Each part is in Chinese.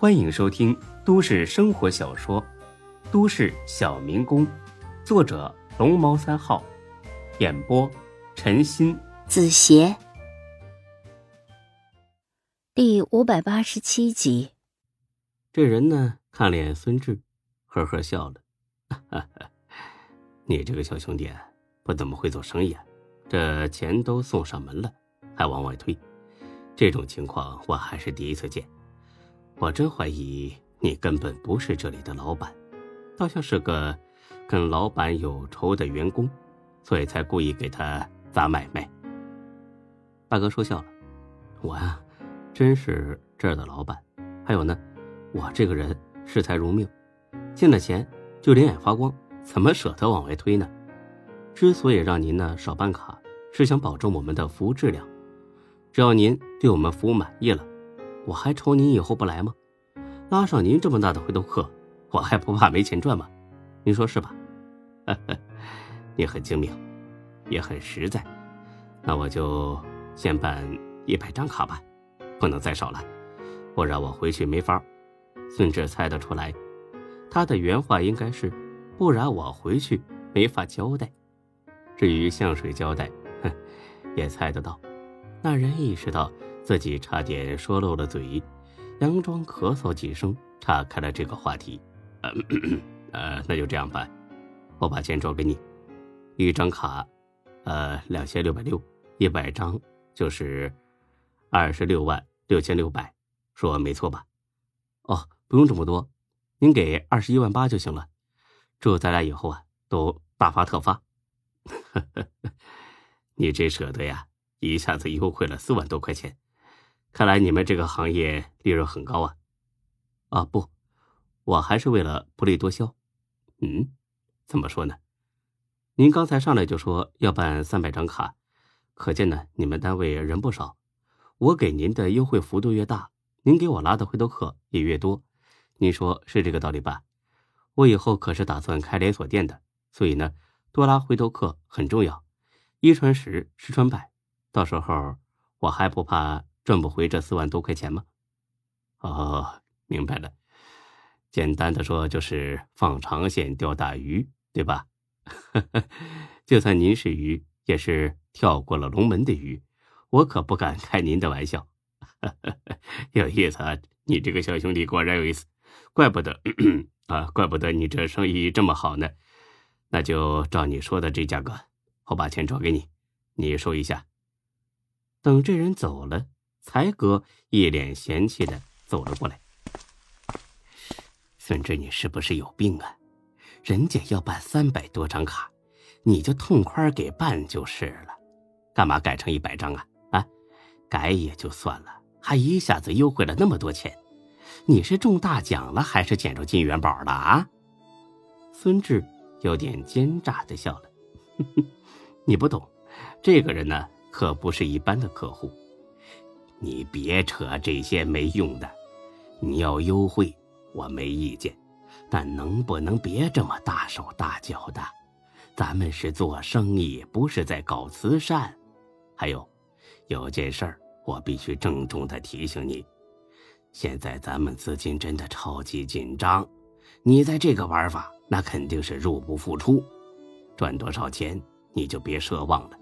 欢迎收听都市生活小说《都市小民工》，作者龙猫三号，演播陈鑫、子邪，第五百八十七集。这人呢，看了眼孙志，呵呵笑了。你这个小兄弟不怎么会做生意啊，这钱都送上门了，还往外推，这种情况我还是第一次见。我真怀疑你根本不是这里的老板，倒像是个跟老板有仇的员工，所以才故意给他砸买卖。大哥说笑了，我呀，真是这儿的老板。还有呢，我这个人视财如命，见了钱就两眼发光。怎么舍得往外推呢？之所以让您呢少办卡，是想保证我们的服务质量。只要您对我们服务满意了，我还愁您以后不来吗？拉上您这么大的回头客，我还不怕没钱赚吗？您说是吧？你很精明，也很实在。那我就先办一百张卡吧，不能再少了，不然我回去没法。孙志猜得出来，他的原话应该是。不然我回去没法交代。至于向谁交代，哼，也猜得到。那人意识到自己差点说漏了嘴，佯装咳嗽几声，岔开了这个话题。呃，那就这样办，我把钱转给你，一张卡，呃，两千六百六，一百张就是二十六万六千六百，说没错吧？哦，不用这么多，您给二十一万八就行了。祝咱俩以后啊都大发特发！你这舍得呀，一下子优惠了四万多块钱，看来你们这个行业利润很高啊！啊不，我还是为了薄利多销。嗯，怎么说呢？您刚才上来就说要办三百张卡，可见呢你们单位人不少。我给您的优惠幅度越大，您给我拉的回头客也越多。您说是这个道理吧？我以后可是打算开连锁店的，所以呢，多拉回头客很重要。一传十，十传百，到时候我还不怕赚不回这四万多块钱吗？哦，明白了。简单的说，就是放长线钓大鱼，对吧？就算您是鱼，也是跳过了龙门的鱼，我可不敢开您的玩笑。有意思啊，你这个小兄弟果然有意思，怪不得。啊，怪不得你这生意这么好呢。那就照你说的这价格，我把钱转给你，你收一下。等这人走了，才哥一脸嫌弃的走了过来。孙志，你是不是有病啊？人家要办三百多张卡，你就痛快给办就是了，干嘛改成一百张啊？啊，改也就算了，还一下子优惠了那么多钱。你是中大奖了，还是捡着金元宝了啊？孙志有点奸诈的笑了。你不懂，这个人呢，可不是一般的客户。你别扯这些没用的。你要优惠，我没意见，但能不能别这么大手大脚的？咱们是做生意，不是在搞慈善。还有，有件事儿，我必须郑重的提醒你。现在咱们资金真的超级紧张，你在这个玩法，那肯定是入不敷出，赚多少钱你就别奢望了，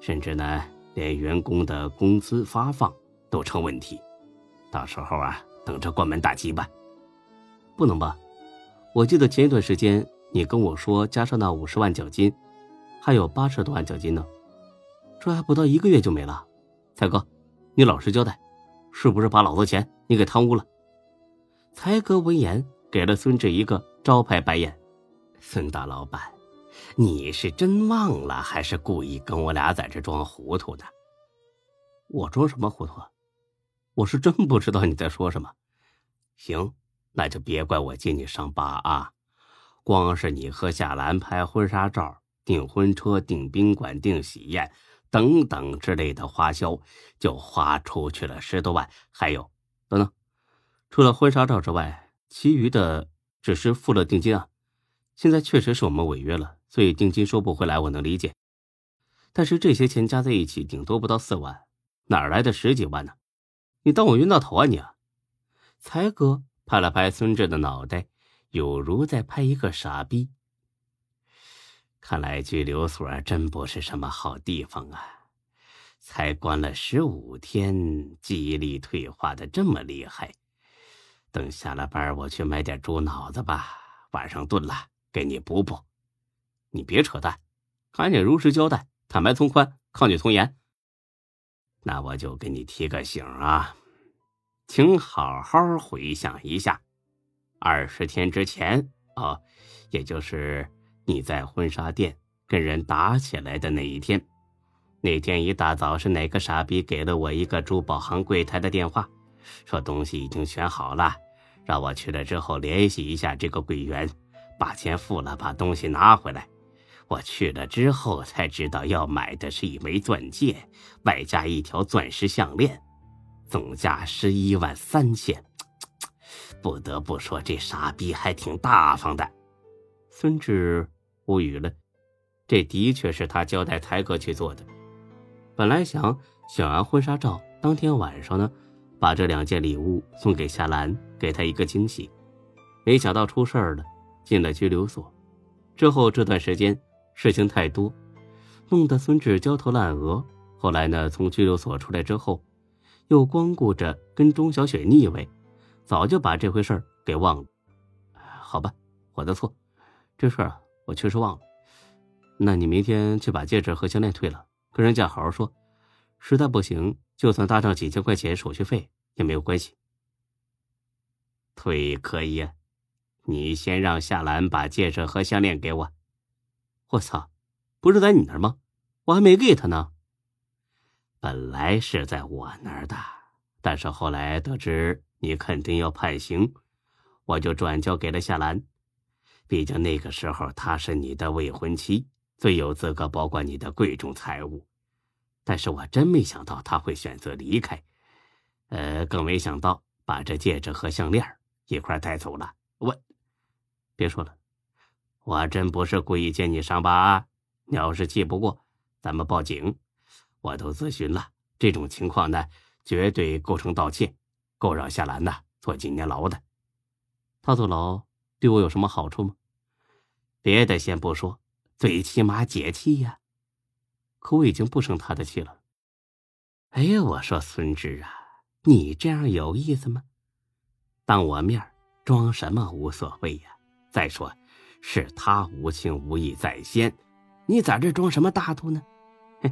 甚至呢，连员工的工资发放都成问题，到时候啊，等着关门大吉吧。不能吧？我记得前一段时间你跟我说，加上那五十万奖金，还有八十多万奖金呢，这还不到一个月就没了。才哥，你老实交代。是不是把老子钱你给贪污了？才哥闻言给了孙志一个招牌白眼。孙大老板，你是真忘了，还是故意跟我俩在这装糊涂呢？我装什么糊涂？我是真不知道你在说什么。行，那就别怪我揭你伤疤啊！光是你和夏兰拍婚纱照、订婚车、订宾馆、订喜宴。等等之类的花销就花出去了十多万，还有等等，除了婚纱照之外，其余的只是付了定金啊。现在确实是我们违约了，所以定金收不回来，我能理解。但是这些钱加在一起，顶多不到四万，哪来的十几万呢？你当我晕到头啊你？才哥拍了拍孙志的脑袋，有如在拍一个傻逼。看来拘留所真不是什么好地方啊！才关了十五天，记忆力退化的这么厉害。等下了班，我去买点猪脑子吧，晚上炖了给你补补。你别扯淡，赶紧如实交代，坦白从宽，抗拒从严。那我就给你提个醒啊，请好好回想一下，二十天之前哦，也就是你在婚纱店跟人打起来的那一天。那天一大早是哪个傻逼给了我一个珠宝行柜台的电话，说东西已经选好了，让我去了之后联系一下这个柜员，把钱付了，把东西拿回来。我去了之后才知道要买的是一枚钻戒，外加一条钻石项链，总价十一万三千。不得不说，这傻逼还挺大方的。孙志无语了，这的确是他交代才哥去做的。本来想选完婚纱照当天晚上呢，把这两件礼物送给夏兰，给她一个惊喜。没想到出事儿了，进了拘留所。之后这段时间事情太多，弄得孙志焦头烂额。后来呢，从拘留所出来之后，又光顾着跟钟小雪腻歪，早就把这回事儿给忘了。好吧，我的错，这事儿我确实忘了。那你明天去把戒指和项链退了。跟人家好好说，实在不行，就算搭上几千块钱手续费也没有关系。退可以，你先让夏兰把戒指和项链给我。我操，不是在你那儿吗？我还没给他呢。本来是在我那儿的，但是后来得知你肯定要判刑，我就转交给了夏兰。毕竟那个时候她是你的未婚妻。最有资格保管你的贵重财物，但是我真没想到他会选择离开，呃，更没想到把这戒指和项链一块带走了。我，别说了，我真不是故意揭你伤疤啊！你要是气不过，咱们报警。我都咨询了，这种情况呢，绝对构成盗窃，够让夏兰呢坐几年牢的。他坐牢对我有什么好处吗？别的先不说。最起码解气呀，可我已经不生他的气了。哎呀，我说孙志啊，你这样有意思吗？当我面装什么无所谓呀？再说，是他无情无义在先，你在这装什么大度呢？哼，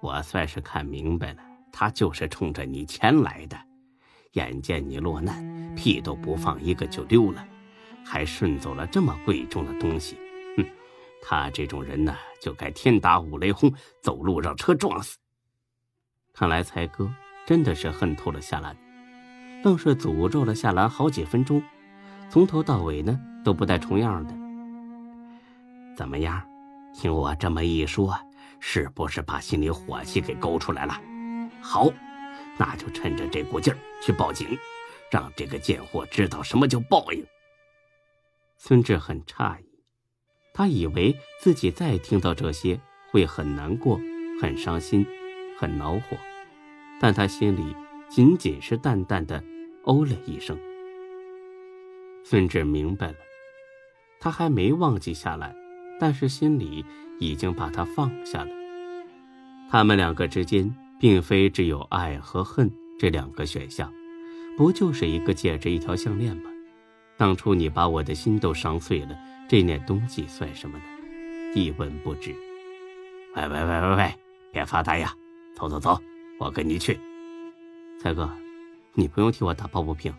我算是看明白了，他就是冲着你钱来的。眼见你落难，屁都不放一个就溜了，还顺走了这么贵重的东西。哼他这种人呢，就该天打五雷轰，走路让车撞死。看来才哥真的是恨透了夏兰，愣是诅咒了夏兰好几分钟，从头到尾呢都不带重样的。怎么样？听我这么一说，是不是把心里火气给勾出来了？好，那就趁着这股劲儿去报警，让这个贱货知道什么叫报应。孙志很诧异。他以为自己再听到这些会很难过、很伤心、很恼火，但他心里仅仅是淡淡的哦了一声。孙志明白了，他还没忘记下来，但是心里已经把他放下了。他们两个之间并非只有爱和恨这两个选项，不就是一个戒指、一条项链吗？当初你把我的心都伤碎了。这点东西算什么呢？一文不值。喂喂喂喂喂，别发呆呀！走走走，我跟你去。蔡哥，你不用替我打抱不平，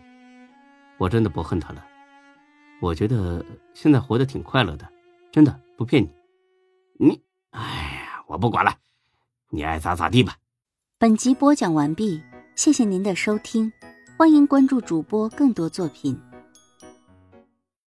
我真的不恨他了。我觉得现在活得挺快乐的，真的不骗你。你，哎呀，我不管了，你爱咋咋地吧。本集播讲完毕，谢谢您的收听，欢迎关注主播更多作品。